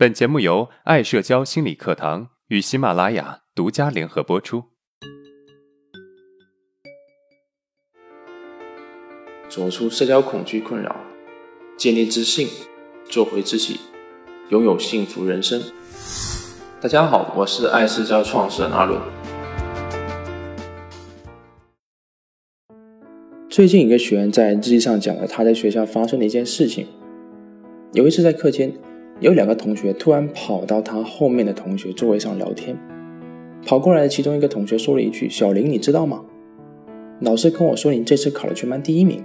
本节目由爱社交心理课堂与喜马拉雅独家联合播出。走出社交恐惧困扰，建立自信，做回自己，拥有幸福人生。大家好，我是爱社交创始人阿伦。最近一个学员在日记上讲了他在学校发生的一件事情。有一次在课间，有两个同学突然跑到他后面的同学座位上聊天。跑过来的其中一个同学说了一句：“小林，你知道吗？老师跟我说你这次考了全班第一名。”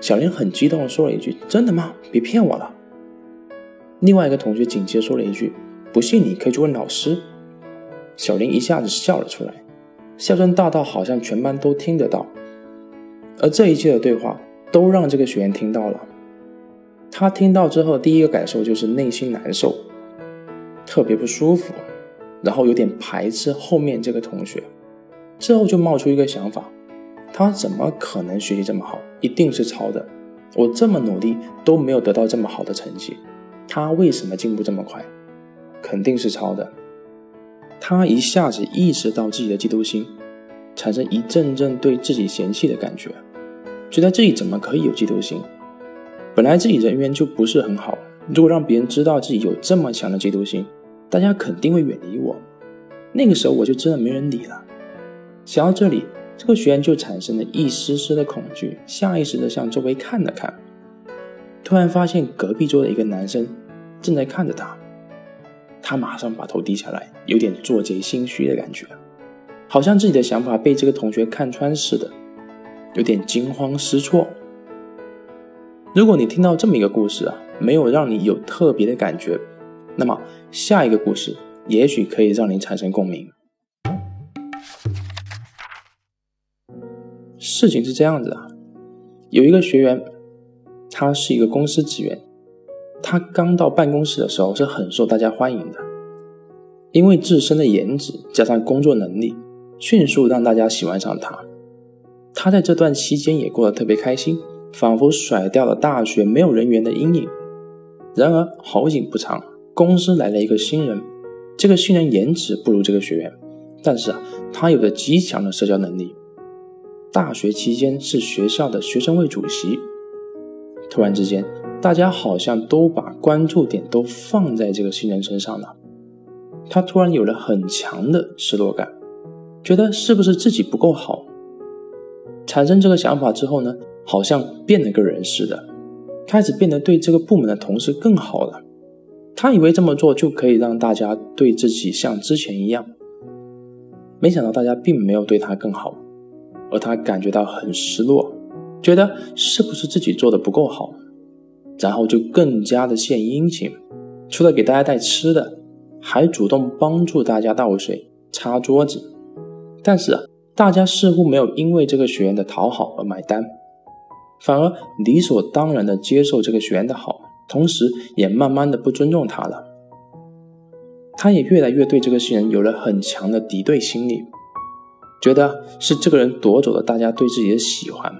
小林很激动地说了一句：“真的吗？别骗我了。”另外一个同学紧接着说了一句：“不信你可以去问老师。”小林一下子笑了出来，笑声大到好像全班都听得到。而这一切的对话都让这个学员听到了。他听到之后，第一个感受就是内心难受，特别不舒服，然后有点排斥后面这个同学。之后就冒出一个想法：他怎么可能学习这么好？一定是抄的。我这么努力都没有得到这么好的成绩，他为什么进步这么快？肯定是抄的。他一下子意识到自己的嫉妒心，产生一阵阵对自己嫌弃的感觉，觉得自己怎么可以有嫉妒心？本来自己人缘就不是很好，如果让别人知道自己有这么强的嫉妒心，大家肯定会远离我。那个时候我就真的没人理了。想到这里，这个学员就产生了一丝丝的恐惧，下意识的向周围看了看，突然发现隔壁桌的一个男生正在看着他，他马上把头低下来，有点做贼心虚的感觉，好像自己的想法被这个同学看穿似的，有点惊慌失措。如果你听到这么一个故事啊，没有让你有特别的感觉，那么下一个故事也许可以让你产生共鸣。事情是这样子啊，有一个学员，他是一个公司职员，他刚到办公室的时候是很受大家欢迎的，因为自身的颜值加上工作能力，迅速让大家喜欢上他。他在这段期间也过得特别开心。仿佛甩掉了大学没有人缘的阴影。然而好景不长，公司来了一个新人。这个新人颜值不如这个学员，但是啊，他有着极强的社交能力。大学期间是学校的学生会主席。突然之间，大家好像都把关注点都放在这个新人身上了。他突然有了很强的失落感，觉得是不是自己不够好？产生这个想法之后呢？好像变了个人似的，开始变得对这个部门的同事更好了。他以为这么做就可以让大家对自己像之前一样，没想到大家并没有对他更好，而他感觉到很失落，觉得是不是自己做的不够好，然后就更加的献殷勤，除了给大家带吃的，还主动帮助大家倒水、擦桌子。但是大家似乎没有因为这个学员的讨好而买单。反而理所当然的接受这个学员的好，同时也慢慢的不尊重他了。他也越来越对这个新人有了很强的敌对心理，觉得是这个人夺走了大家对自己的喜欢。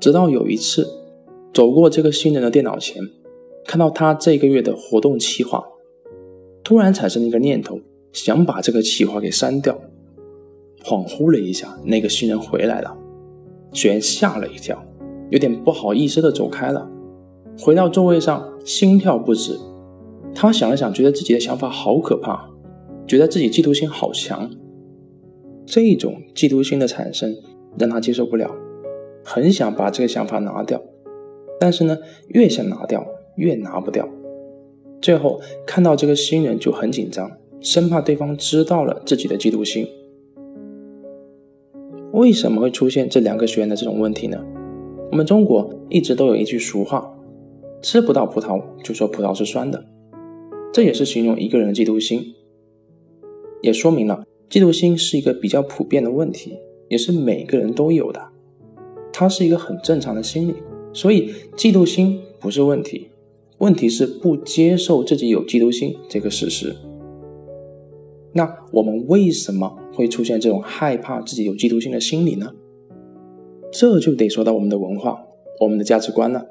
直到有一次，走过这个新人的电脑前，看到他这个月的活动计划，突然产生了一个念头，想把这个计划给删掉。恍惚了一下，那个新人回来了。学员吓了一跳，有点不好意思的走开了，回到座位上，心跳不止。他想了想，觉得自己的想法好可怕，觉得自己嫉妒心好强。这种嫉妒心的产生让他接受不了，很想把这个想法拿掉，但是呢，越想拿掉越拿不掉。最后看到这个新人就很紧张，生怕对方知道了自己的嫉妒心。为什么会出现这两个学员的这种问题呢？我们中国一直都有一句俗话：“吃不到葡萄就说葡萄是酸的。”这也是形容一个人的嫉妒心，也说明了嫉妒心是一个比较普遍的问题，也是每个人都有的。它是一个很正常的心理，所以嫉妒心不是问题，问题是不接受自己有嫉妒心这个事实。那我们为什么会出现这种害怕自己有嫉妒心的心理呢？这就得说到我们的文化、我们的价值观了。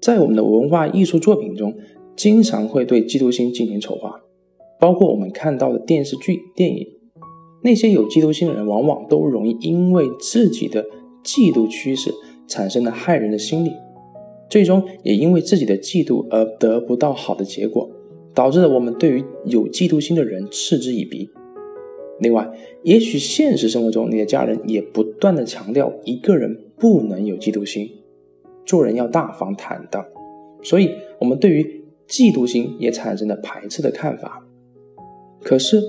在我们的文化艺术作品中，经常会对嫉妒心进行丑化，包括我们看到的电视剧、电影，那些有嫉妒心的人，往往都容易因为自己的嫉妒趋势产生了害人的心理，最终也因为自己的嫉妒而得不到好的结果，导致了我们对于有嫉妒心的人嗤之以鼻。另外，也许现实生活中你的家人也不断的强调一个人不能有嫉妒心，做人要大方坦荡，所以我们对于嫉妒心也产生了排斥的看法。可是，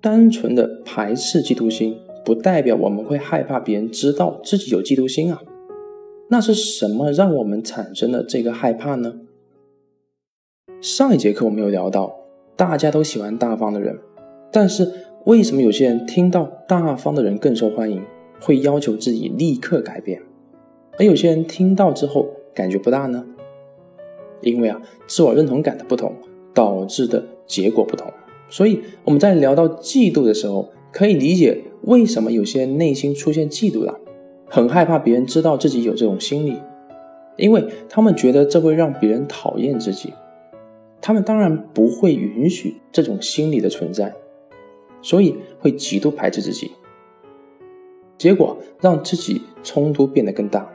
单纯的排斥嫉妒心，不代表我们会害怕别人知道自己有嫉妒心啊。那是什么让我们产生了这个害怕呢？上一节课我们有聊到，大家都喜欢大方的人，但是。为什么有些人听到大方的人更受欢迎，会要求自己立刻改变，而有些人听到之后感觉不大呢？因为啊，自我认同感的不同导致的结果不同。所以我们在聊到嫉妒的时候，可以理解为什么有些人内心出现嫉妒了，很害怕别人知道自己有这种心理，因为他们觉得这会让别人讨厌自己，他们当然不会允许这种心理的存在。所以会极度排斥自己，结果让自己冲突变得更大，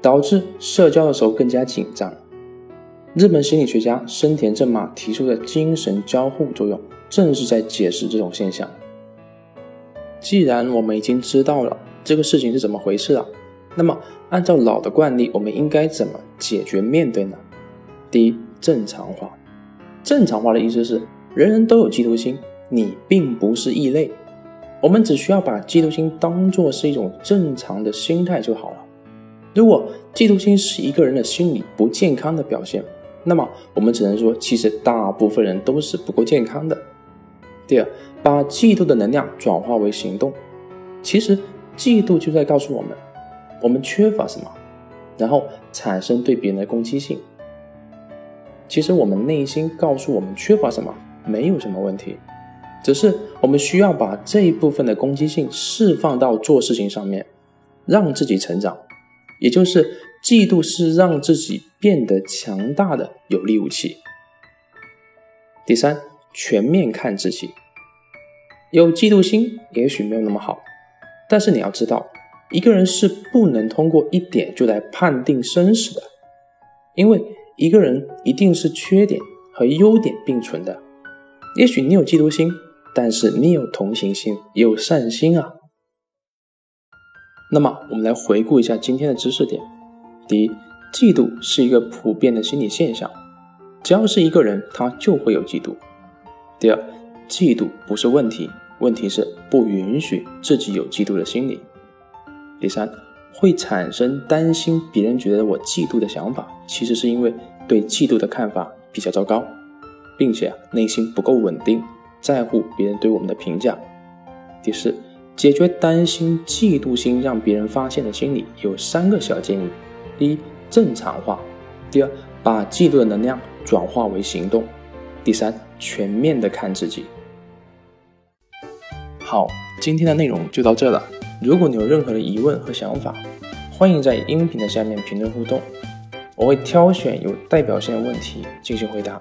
导致社交的时候更加紧张。日本心理学家生田正马提出的精神交互作用，正是在解释这种现象。既然我们已经知道了这个事情是怎么回事了，那么按照老的惯例，我们应该怎么解决面对呢？第一，正常化。正常化的意思是人人都有嫉妒心。你并不是异类，我们只需要把嫉妒心当做是一种正常的心态就好了。如果嫉妒心是一个人的心理不健康的表现，那么我们只能说，其实大部分人都是不够健康的。第二，把嫉妒的能量转化为行动，其实嫉妒就在告诉我们，我们缺乏什么，然后产生对别人的攻击性。其实我们内心告诉我们缺乏什么，没有什么问题。只是我们需要把这一部分的攻击性释放到做事情上面，让自己成长。也就是嫉妒是让自己变得强大的有力武器。第三，全面看自己。有嫉妒心也许没有那么好，但是你要知道，一个人是不能通过一点就来判定生死的，因为一个人一定是缺点和优点并存的。也许你有嫉妒心。但是你有同情心，也有善心啊。那么，我们来回顾一下今天的知识点：第一，嫉妒是一个普遍的心理现象，只要是一个人，他就会有嫉妒。第二，嫉妒不是问题，问题是不允许自己有嫉妒的心理。第三，会产生担心别人觉得我嫉妒的想法，其实是因为对嫉妒的看法比较糟糕，并且内心不够稳定。在乎别人对我们的评价。第四，解决担心、嫉妒心让别人发现的心理有三个小建议：第一，正常化；第二，把嫉妒的能量转化为行动；第三，全面的看自己。好，今天的内容就到这了。如果你有任何的疑问和想法，欢迎在音频的下面评论互动，我会挑选有代表性的问题进行回答。